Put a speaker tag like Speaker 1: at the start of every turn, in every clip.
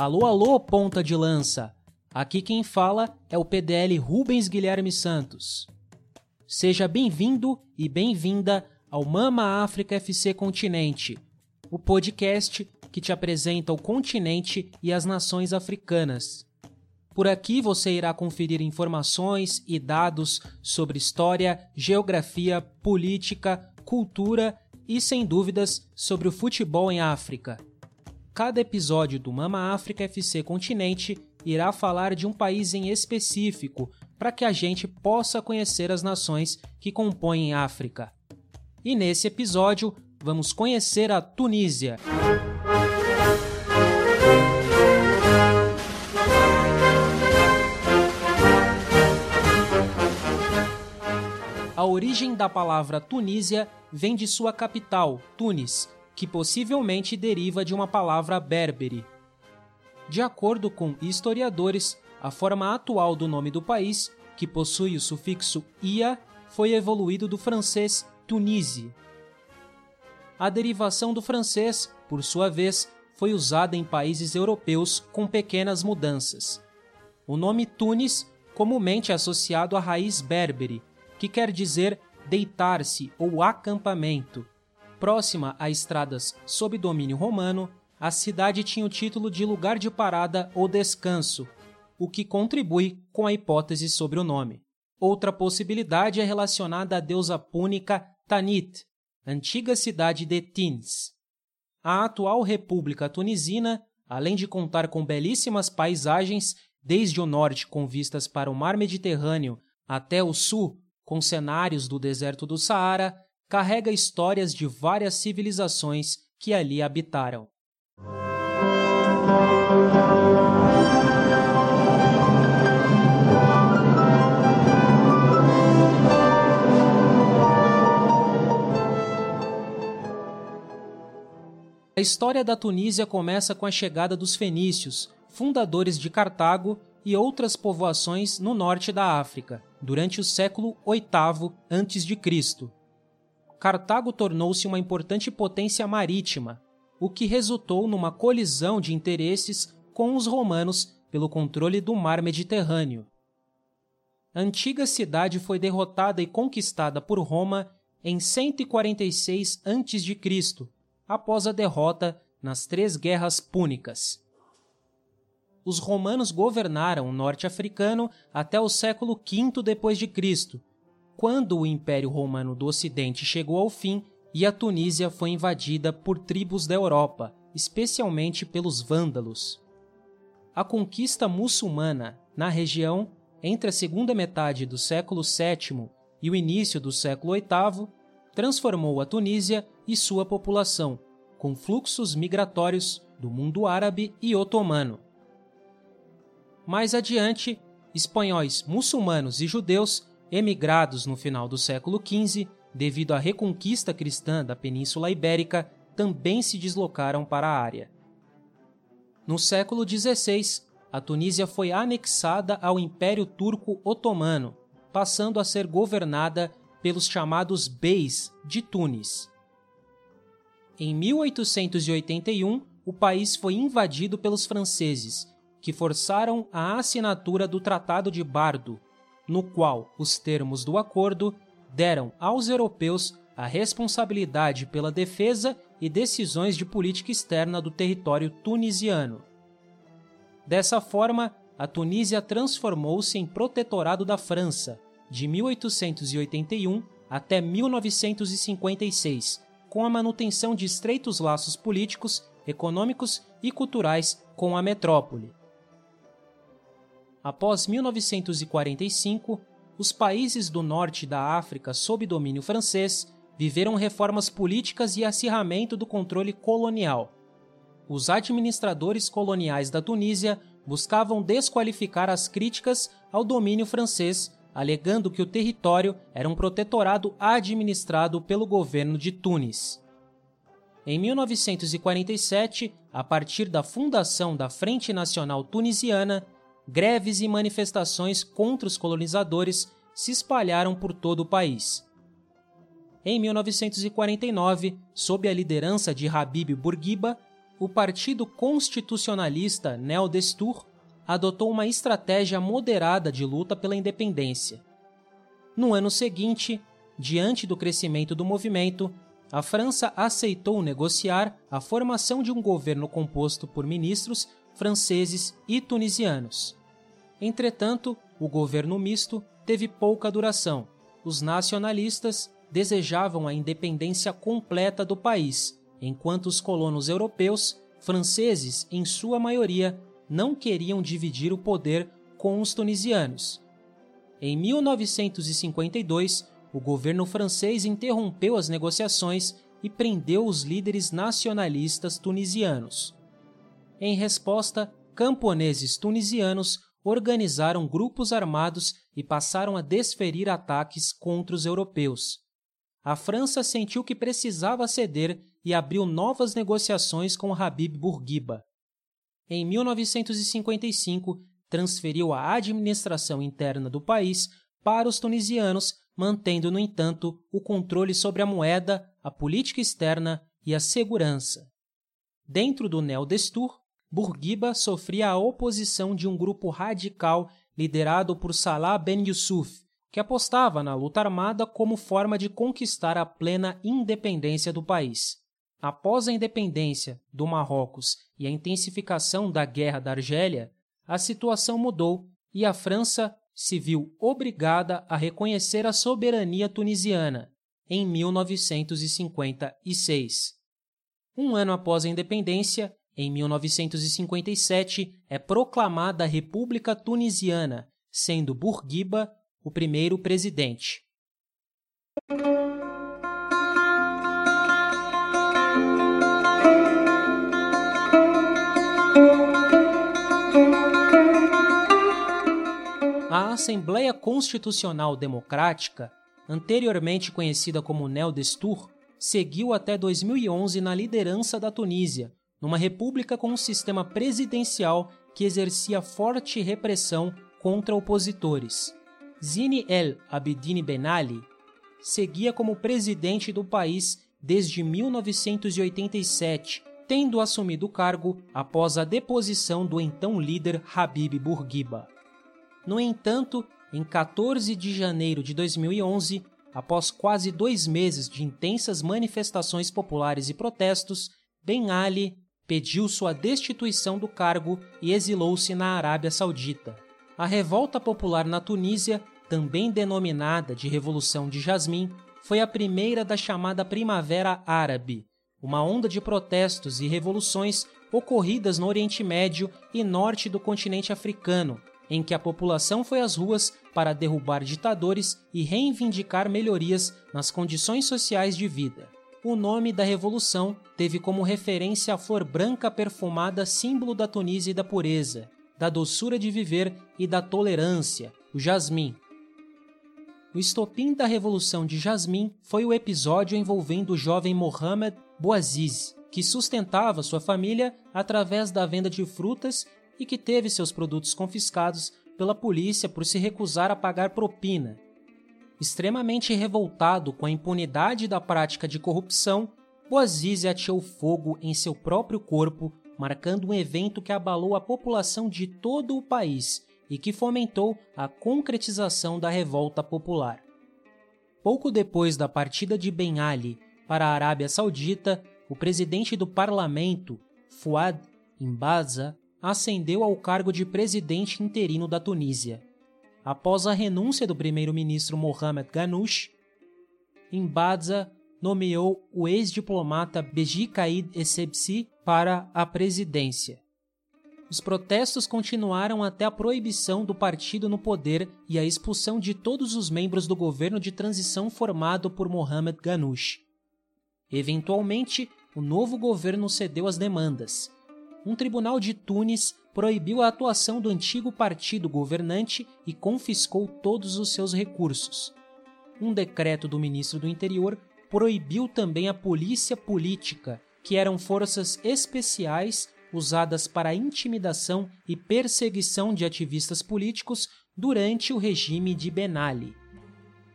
Speaker 1: Alô, alô, ponta de lança! Aqui quem fala é o PDL Rubens Guilherme Santos. Seja bem-vindo e bem-vinda ao Mama África FC Continente, o podcast que te apresenta o continente e as nações africanas. Por aqui você irá conferir informações e dados sobre história, geografia, política, cultura e, sem dúvidas, sobre o futebol em África. Cada episódio do Mama África FC Continente irá falar de um país em específico para que a gente possa conhecer as nações que compõem África. E nesse episódio, vamos conhecer a Tunísia. A origem da palavra Tunísia vem de sua capital, Tunis, que possivelmente deriva de uma palavra berbere. De acordo com historiadores, a forma atual do nome do país, que possui o sufixo ia, foi evoluído do francês Tunisie. A derivação do francês, por sua vez, foi usada em países europeus com pequenas mudanças. O nome Tunis comumente é associado à raiz berbere, que quer dizer deitar-se ou acampamento. Próxima a estradas sob domínio romano, a cidade tinha o título de lugar de parada ou descanso, o que contribui com a hipótese sobre o nome. Outra possibilidade é relacionada à deusa púnica Tanit, antiga cidade de Tins. A atual República Tunisina, além de contar com belíssimas paisagens, desde o norte com vistas para o mar Mediterrâneo até o sul, com cenários do deserto do Saara, carrega histórias de várias civilizações que ali habitaram. A história da Tunísia começa com a chegada dos fenícios, fundadores de Cartago e outras povoações no norte da África, durante o século VIII a.C. Cartago tornou-se uma importante potência marítima, o que resultou numa colisão de interesses com os romanos pelo controle do mar Mediterrâneo. A antiga cidade foi derrotada e conquistada por Roma em 146 a.C., após a derrota nas três guerras púnicas. Os romanos governaram o norte africano até o século V Cristo, quando o Império Romano do Ocidente chegou ao fim e a Tunísia foi invadida por tribos da Europa, especialmente pelos vândalos. A conquista muçulmana na região entre a segunda metade do século VII e o início do século VIII transformou a Tunísia e sua população, com fluxos migratórios do mundo árabe e otomano. Mais adiante, espanhóis, muçulmanos e judeus, emigrados no final do século XV, devido à reconquista cristã da Península Ibérica, também se deslocaram para a área. No século XVI, a Tunísia foi anexada ao Império Turco Otomano, passando a ser governada pelos chamados Beis de Tunis. Em 1881, o país foi invadido pelos franceses, que forçaram a assinatura do Tratado de Bardo, no qual os termos do acordo deram aos europeus a responsabilidade pela defesa e decisões de política externa do território tunisiano. Dessa forma, a Tunísia transformou-se em protetorado da França de 1881 até 1956 com a manutenção de estreitos laços políticos, econômicos e culturais com a metrópole. Após 1945, os países do norte da África sob domínio francês viveram reformas políticas e acirramento do controle colonial. Os administradores coloniais da Tunísia buscavam desqualificar as críticas ao domínio francês alegando que o território era um protetorado administrado pelo governo de Tunis. Em 1947, a partir da fundação da Frente Nacional Tunisiana, greves e manifestações contra os colonizadores se espalharam por todo o país. Em 1949, sob a liderança de Habib Bourguiba, o Partido Constitucionalista Neo Destur adotou uma estratégia moderada de luta pela independência. No ano seguinte, diante do crescimento do movimento, a França aceitou negociar a formação de um governo composto por ministros franceses e tunisianos. Entretanto, o governo misto teve pouca duração. Os nacionalistas desejavam a independência completa do país, enquanto os colonos europeus, franceses em sua maioria, não queriam dividir o poder com os tunisianos. Em 1952, o governo francês interrompeu as negociações e prendeu os líderes nacionalistas tunisianos. Em resposta, camponeses tunisianos organizaram grupos armados e passaram a desferir ataques contra os europeus. A França sentiu que precisava ceder e abriu novas negociações com Habib Bourguiba. Em 1955, transferiu a administração interna do país para os tunisianos mantendo, no entanto, o controle sobre a moeda, a política externa e a segurança. Dentro do Neo Destur, Bourguiba sofria a oposição de um grupo radical liderado por Salah Ben Yusuf, que apostava na luta armada como forma de conquistar a plena independência do país. Após a independência do Marrocos e a intensificação da Guerra da Argélia, a situação mudou e a França se viu obrigada a reconhecer a soberania tunisiana em 1956. Um ano após a independência, em 1957, é proclamada a República Tunisiana, sendo Bourguiba o primeiro presidente. A Assembleia Constitucional Democrática, anteriormente conhecida como Neo Destur, seguiu até 2011 na liderança da Tunísia, numa república com um sistema presidencial que exercia forte repressão contra opositores. Zine El Abidine Ben Ali seguia como presidente do país desde 1987, tendo assumido o cargo após a deposição do então líder Habib Bourguiba. No entanto, em 14 de janeiro de 2011, após quase dois meses de intensas manifestações populares e protestos, Ben Ali pediu sua destituição do cargo e exilou-se na Arábia Saudita. A revolta popular na Tunísia, também denominada de Revolução de Jasmim, foi a primeira da chamada Primavera Árabe, uma onda de protestos e revoluções ocorridas no Oriente Médio e norte do continente africano, em que a população foi às ruas para derrubar ditadores e reivindicar melhorias nas condições sociais de vida. O nome da revolução teve como referência a flor branca perfumada símbolo da Tunísia e da pureza, da doçura de viver e da tolerância, o jasmim. O estopim da Revolução de Jasmim foi o episódio envolvendo o jovem Mohamed Bouaziz, que sustentava sua família através da venda de frutas e que teve seus produtos confiscados pela polícia por se recusar a pagar propina. Extremamente revoltado com a impunidade da prática de corrupção, Boazizi ateou fogo em seu próprio corpo, marcando um evento que abalou a população de todo o país e que fomentou a concretização da revolta popular. Pouco depois da partida de Ben Ali para a Arábia Saudita, o presidente do parlamento, Fuad Imbaza, ascendeu ao cargo de presidente interino da Tunísia. Após a renúncia do primeiro-ministro Mohamed Ghanouch, Embadza nomeou o ex-diplomata Beji Caid Essebsi para a presidência. Os protestos continuaram até a proibição do partido no poder e a expulsão de todos os membros do governo de transição formado por Mohamed Ghanouch. Eventualmente, o novo governo cedeu às demandas, um tribunal de Tunis proibiu a atuação do antigo partido governante e confiscou todos os seus recursos. Um decreto do ministro do Interior proibiu também a polícia política, que eram forças especiais usadas para intimidação e perseguição de ativistas políticos durante o regime de Ben Ali.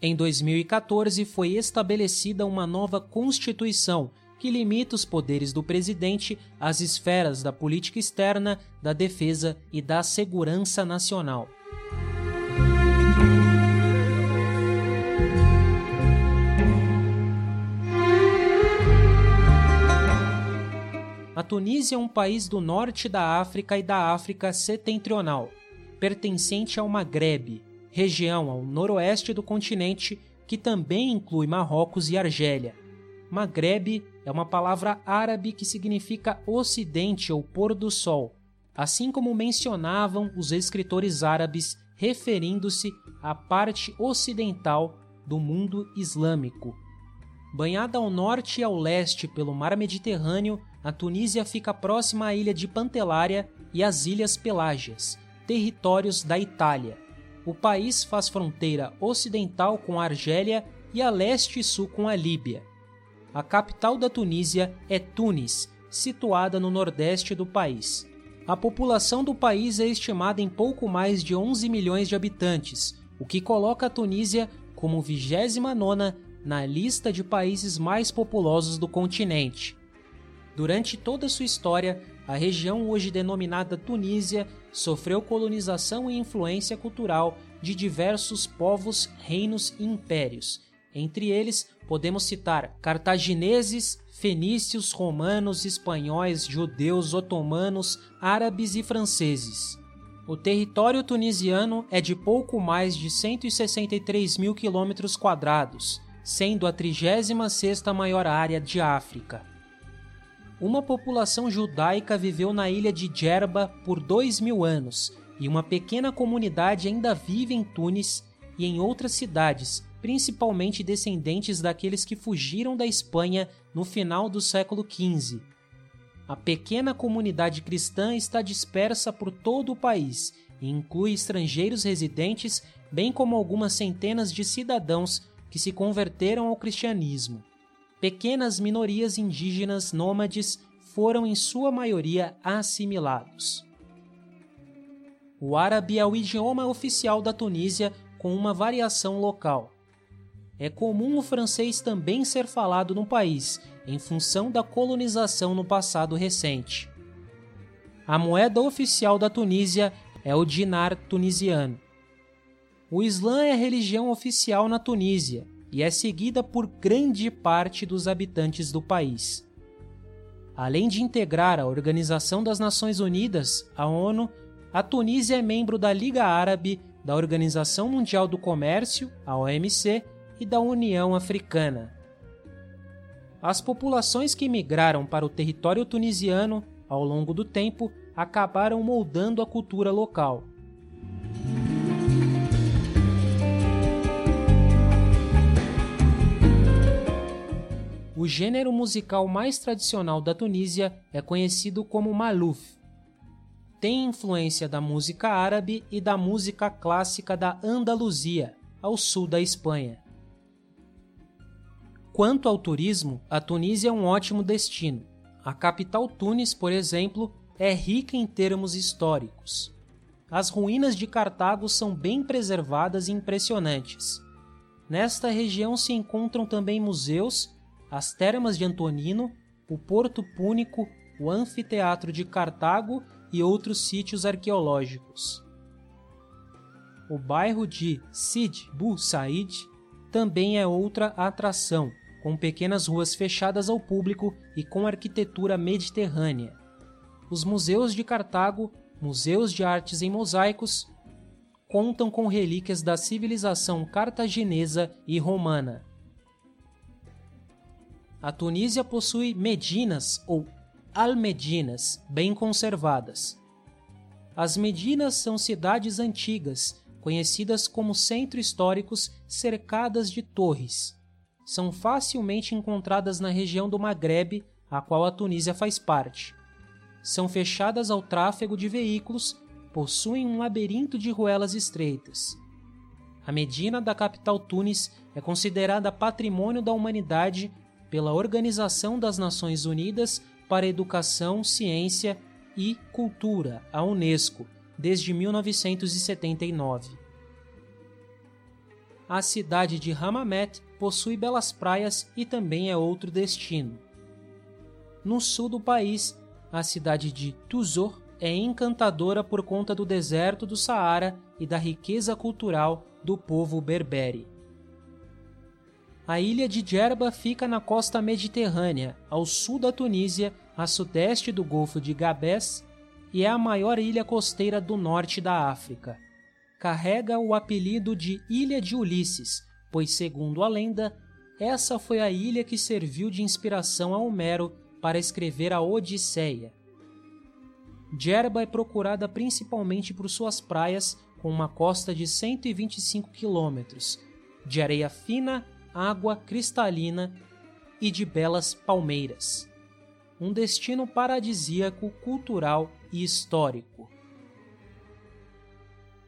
Speaker 1: Em 2014 foi estabelecida uma nova constituição que limita os poderes do presidente às esferas da política externa, da defesa e da segurança nacional. A Tunísia é um país do norte da África e da África setentrional, pertencente ao Maghreb, região ao noroeste do continente que também inclui Marrocos e Argélia. Maghreb é uma palavra árabe que significa ocidente ou pôr do sol, assim como mencionavam os escritores árabes referindo-se à parte ocidental do mundo islâmico. Banhada ao norte e ao leste pelo mar Mediterrâneo, a Tunísia fica próxima à ilha de Pantelária e às Ilhas Pelágias, territórios da Itália. O país faz fronteira ocidental com a Argélia e a leste e sul com a Líbia. A capital da Tunísia é Tunis, situada no nordeste do país. A população do país é estimada em pouco mais de 11 milhões de habitantes, o que coloca a Tunísia como 29 na lista de países mais populosos do continente. Durante toda sua história, a região hoje denominada Tunísia sofreu colonização e influência cultural de diversos povos, reinos e impérios. Entre eles, podemos citar cartagineses, fenícios, romanos, espanhóis, judeus, otomanos, árabes e franceses. O território tunisiano é de pouco mais de 163 mil quilômetros quadrados, sendo a 36ª maior área de África uma população judaica viveu na ilha de Djerba por dois mil anos e uma pequena comunidade ainda vive em Tunis e em outras cidades, principalmente descendentes daqueles que fugiram da Espanha no final do século XV. A pequena comunidade cristã está dispersa por todo o país e inclui estrangeiros residentes, bem como algumas centenas de cidadãos que se converteram ao cristianismo pequenas minorias indígenas nômades foram em sua maioria assimilados. O árabe é o idioma oficial da Tunísia com uma variação local. É comum o francês também ser falado no país, em função da colonização no passado recente. A moeda oficial da Tunísia é o dinar tunisiano. O Islã é a religião oficial na Tunísia e é seguida por grande parte dos habitantes do país. Além de integrar a Organização das Nações Unidas, a ONU, a Tunísia é membro da Liga Árabe, da Organização Mundial do Comércio, a OMC, e da União Africana. As populações que migraram para o território tunisiano ao longo do tempo acabaram moldando a cultura local. O gênero musical mais tradicional da Tunísia é conhecido como maluf. Tem influência da música árabe e da música clássica da Andaluzia, ao sul da Espanha. Quanto ao turismo, a Tunísia é um ótimo destino. A capital Tunis, por exemplo, é rica em termos históricos. As ruínas de Cartago são bem preservadas e impressionantes. Nesta região se encontram também museus as termas de Antonino, o Porto Púnico, o Anfiteatro de Cartago e outros sítios arqueológicos. O bairro de Sid Bu Said também é outra atração, com pequenas ruas fechadas ao público e com arquitetura mediterrânea. Os museus de Cartago, museus de artes em mosaicos, contam com relíquias da civilização cartaginesa e romana. A Tunísia possui medinas ou almedinas bem conservadas. As medinas são cidades antigas, conhecidas como centros históricos cercadas de torres. São facilmente encontradas na região do Maghreb, a qual a Tunísia faz parte. São fechadas ao tráfego de veículos, possuem um labirinto de ruelas estreitas. A Medina da capital Tunis é considerada patrimônio da humanidade pela Organização das Nações Unidas para Educação, Ciência e Cultura, a Unesco, desde 1979. A cidade de Hammamet possui belas praias e também é outro destino. No sul do país, a cidade de Tuzor é encantadora por conta do deserto do Saara e da riqueza cultural do povo berbere. A ilha de Djerba fica na costa mediterrânea, ao sul da Tunísia, a sudeste do Golfo de Gabés, e é a maior ilha costeira do norte da África. Carrega o apelido de Ilha de Ulisses, pois, segundo a lenda, essa foi a ilha que serviu de inspiração a Homero para escrever a Odisseia. Djerba é procurada principalmente por suas praias, com uma costa de 125 quilômetros, de areia fina, água cristalina e de belas palmeiras. Um destino paradisíaco, cultural e histórico.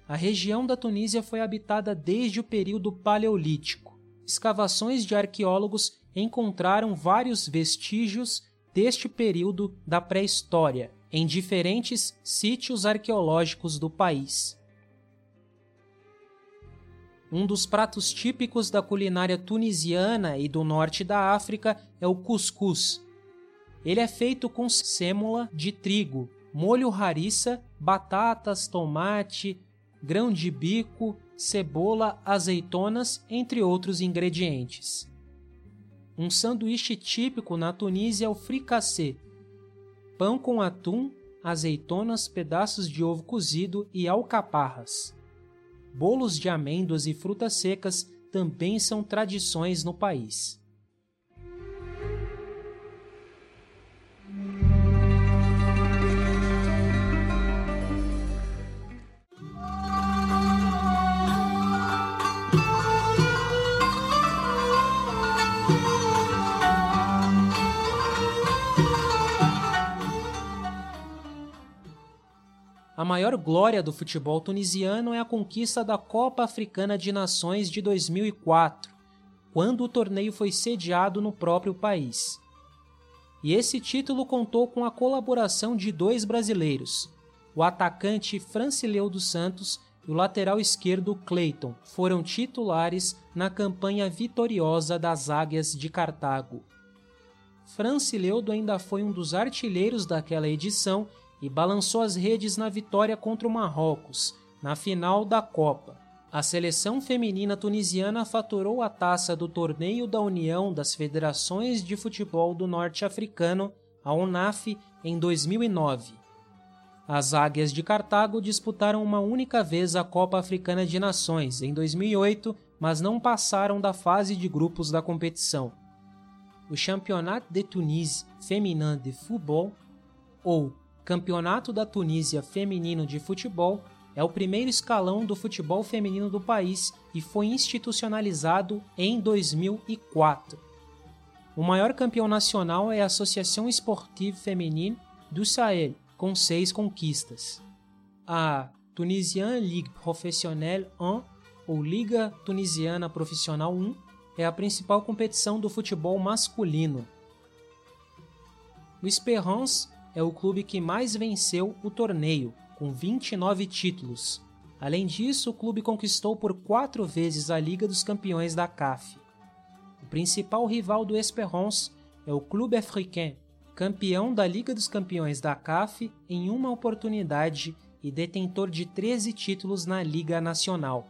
Speaker 1: A região da Tunísia foi habitada desde o período Paleolítico. Escavações de arqueólogos encontraram vários vestígios deste período da pré-história em diferentes sítios arqueológicos do país. Um dos pratos típicos da culinária tunisiana e do norte da África é o cuscuz. Ele é feito com sêmola de trigo, molho harissa, batatas, tomate, grão de bico, cebola, azeitonas, entre outros ingredientes. Um sanduíche típico na Tunísia é o fricassé, pão com atum, azeitonas, pedaços de ovo cozido e alcaparras. Bolos de amêndoas e frutas secas também são tradições no país. A maior glória do futebol tunisiano é a conquista da Copa Africana de Nações de 2004, quando o torneio foi sediado no próprio país. E esse título contou com a colaboração de dois brasileiros, o atacante Francileu dos Santos e o lateral esquerdo Clayton, foram titulares na campanha vitoriosa das Águias de Cartago. Francileudo ainda foi um dos artilheiros daquela edição e balançou as redes na vitória contra o Marrocos, na final da Copa. A seleção feminina tunisiana faturou a taça do Torneio da União das Federações de Futebol do Norte Africano, a UNAF, em 2009. As Águias de Cartago disputaram uma única vez a Copa Africana de Nações, em 2008, mas não passaram da fase de grupos da competição. O Championnat de Tunis Féminin de Football, ou Campeonato da Tunísia Feminino de Futebol é o primeiro escalão do futebol feminino do país e foi institucionalizado em 2004. O maior campeão nacional é a Associação Esportive Feminine do Sahel, com seis conquistas. A Tunisian Ligue Professionnelle 1, ou Liga Tunisiana Profissional 1, é a principal competição do futebol masculino. O Esperance é o clube que mais venceu o torneio, com 29 títulos. Além disso, o clube conquistou por quatro vezes a Liga dos Campeões da CAF. O principal rival do Esperance é o Clube Africain, campeão da Liga dos Campeões da CAF em uma oportunidade e detentor de 13 títulos na Liga Nacional.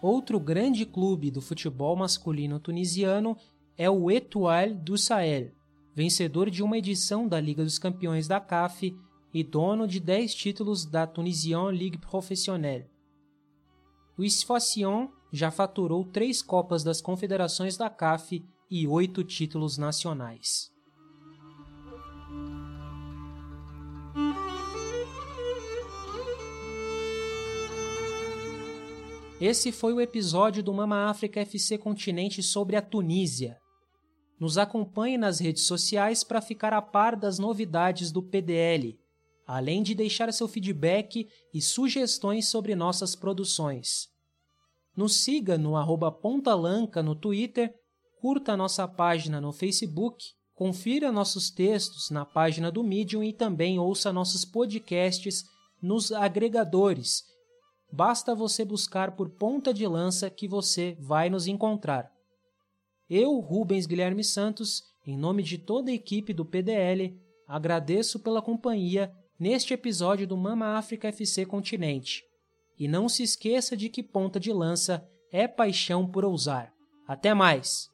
Speaker 1: Outro grande clube do futebol masculino tunisiano é o Etoile du Sahel, vencedor de uma edição da Liga dos Campeões da CAF e dono de 10 títulos da Tunisian Ligue Professionnelle. O Sfaxion já faturou três Copas das Confederações da CAF e oito títulos nacionais. Esse foi o episódio do Mama África FC Continente sobre a Tunísia. Nos acompanhe nas redes sociais para ficar a par das novidades do PDL, além de deixar seu feedback e sugestões sobre nossas produções. Nos siga no arroba Pontalanca no Twitter, curta nossa página no Facebook, confira nossos textos na página do Medium e também ouça nossos podcasts nos agregadores. Basta você buscar por Ponta de Lança que você vai nos encontrar. Eu, Rubens Guilherme Santos, Em nome de toda a equipe do PDL, agradeço pela companhia neste episódio do Mama África FC Continente. E não se esqueça de que ponta de lança é paixão por ousar. Até mais!